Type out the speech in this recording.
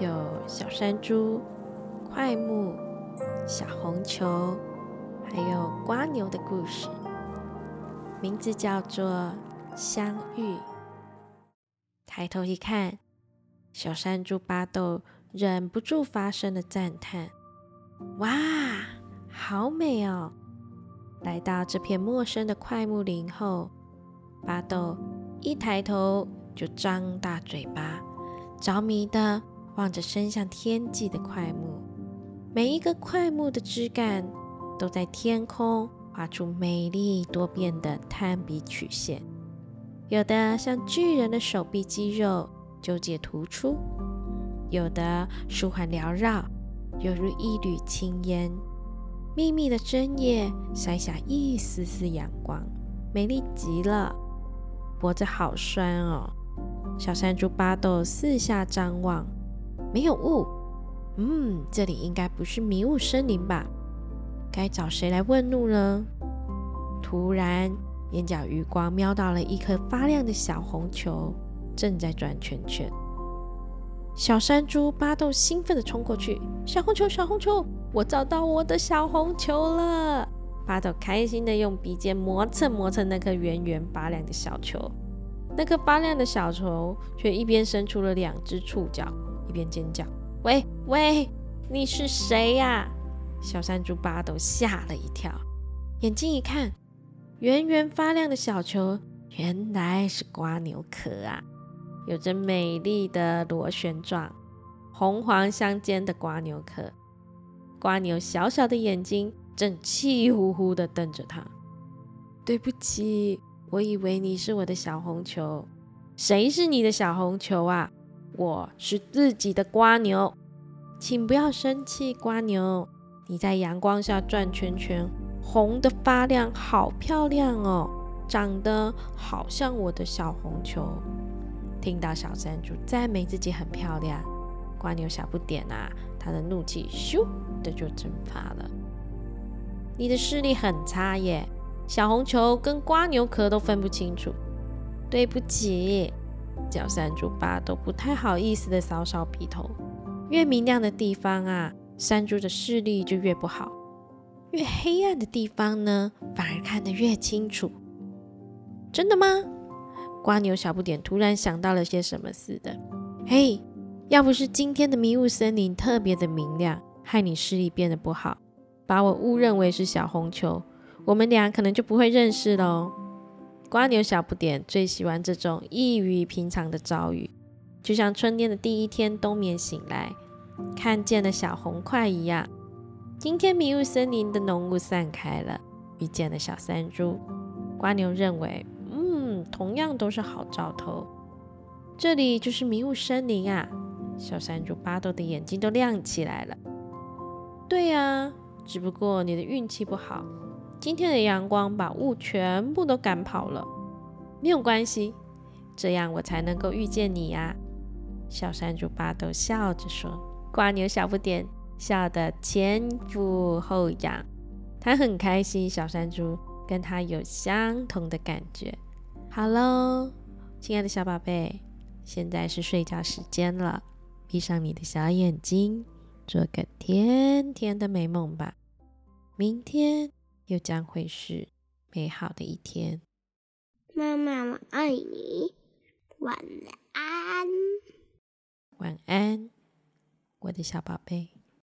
有小山猪、快木、小红球。还有瓜牛的故事，名字叫做《相遇》。抬头一看，小山猪巴豆忍不住发声的赞叹：“哇，好美哦！”来到这片陌生的快木林后，巴豆一抬头就张大嘴巴，着迷的望着伸向天际的快木，每一个快木的枝干。都在天空画出美丽多变的炭笔曲线，有的像巨人的手臂肌肉纠结突出，有的舒缓缭绕，犹如一缕青烟。密密的针叶洒下一丝丝阳光，美丽极了。脖子好酸哦！小山猪巴豆四下张望，没有雾。嗯，这里应该不是迷雾森林吧？该找谁来问路呢？突然，眼角余光瞄到了一颗发亮的小红球，正在转圈圈。小山猪巴豆兴奋地冲过去：“小红球，小红球，我找到我的小红球了！”巴豆开心地用鼻尖磨蹭磨蹭那颗圆圆发亮的小球，那颗发亮的小球却一边伸出了两只触角，一边尖叫：“喂喂，你是谁呀？”小山猪巴豆吓了一跳，眼睛一看，圆圆发亮的小球原来是瓜牛壳啊！有着美丽的螺旋状、红黄相间的瓜牛壳。瓜牛小小的眼睛正气呼呼地瞪着它。对不起，我以为你是我的小红球。谁是你的小红球啊？我是自己的瓜牛，请不要生气，瓜牛。你在阳光下转圈圈，红的发亮，好漂亮哦，长得好像我的小红球。听到小山猪赞美自己很漂亮，瓜牛小不点啊，他的怒气咻的就蒸发了。你的视力很差耶，小红球跟瓜牛壳都分不清楚。对不起，小山猪爸都不太好意思的搔搔鼻头。越明亮的地方啊。山猪的视力就越不好，越黑暗的地方呢，反而看得越清楚。真的吗？瓜牛小不点突然想到了些什么似的。嘿，要不是今天的迷雾森林特别的明亮，害你视力变得不好，把我误认为是小红球，我们俩可能就不会认识喽。瓜牛小不点最喜欢这种异于平常的遭遇，就像春天的第一天冬眠醒来。看见了小红块一样，今天迷雾森林的浓雾散开了，遇见了小山猪。瓜牛认为，嗯，同样都是好兆头。这里就是迷雾森林啊！小山猪巴豆的眼睛都亮起来了。对呀，只不过你的运气不好，今天的阳光把雾全部都赶跑了。没有关系，这样我才能够遇见你呀！小山猪巴豆笑着说。瓜牛小不点笑得前俯后仰，他很开心，小山猪跟他有相同的感觉。好喽，亲爱的小宝贝，现在是睡觉时间了，闭上你的小眼睛，做个甜甜的美梦吧。明天又将会是美好的一天。妈妈，我爱你，晚安，晚安。我的小宝贝。